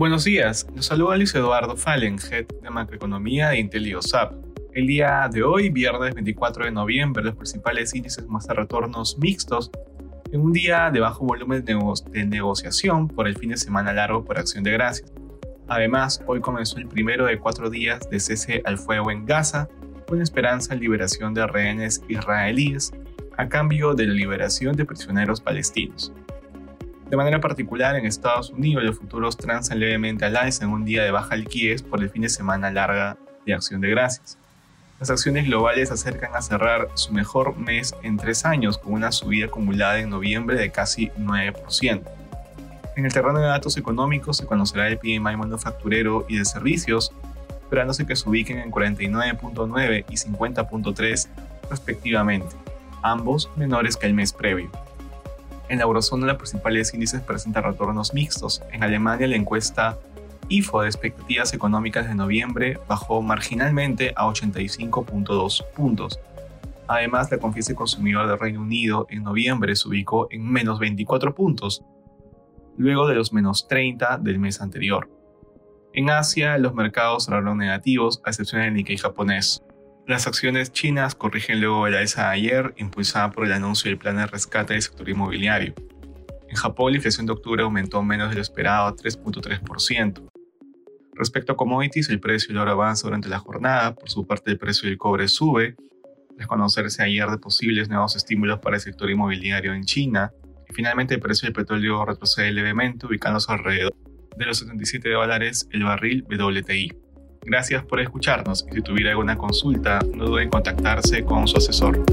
Buenos días, los saluda Luis Eduardo Fallen, Head de Macroeconomía de IntelioSAP. El día de hoy, viernes 24 de noviembre, los principales índices muestran retornos mixtos en un día de bajo volumen de, negociación por el fin de semana largo por acción de gracias. Además, hoy comenzó el primero de cuatro días de cese al fuego en Gaza, con esperanza en liberación de rehenes israelíes a cambio de la liberación de prisioneros palestinos. De manera particular, en Estados Unidos los futuros transan levemente al alza en un día de baja liquidez por el fin de semana larga de acción de gracias. Las acciones globales acercan a cerrar su mejor mes en tres años con una subida acumulada en noviembre de casi 9%. En el terreno de datos económicos se conocerá el PMI manufacturero y de servicios, esperándose que se ubiquen en 49.9 y 50.3 respectivamente, ambos menores que el mes previo. En la eurozona los principales índices presentan retornos mixtos. En Alemania la encuesta IFO de expectativas económicas de noviembre bajó marginalmente a 85.2 puntos. Además, la confianza consumidor del Reino Unido en noviembre se ubicó en menos 24 puntos, luego de los menos 30 del mes anterior. En Asia, los mercados cerraron negativos, a excepción del Nikkei japonés. Las acciones chinas corrigen luego de la ESA de ayer, impulsada por el anuncio del plan de rescate del sector inmobiliario. En Japón, la inflación de octubre aumentó menos de lo esperado a 3.3%. Respecto a commodities, el precio del oro avanza durante la jornada, por su parte el precio del cobre sube, tras conocerse ayer de posibles nuevos estímulos para el sector inmobiliario en China, y finalmente el precio del petróleo retrocede levemente, ubicándose alrededor de los 77 dólares el barril WTI. Gracias por escucharnos y si tuviera alguna consulta, no duden en contactarse con su asesor.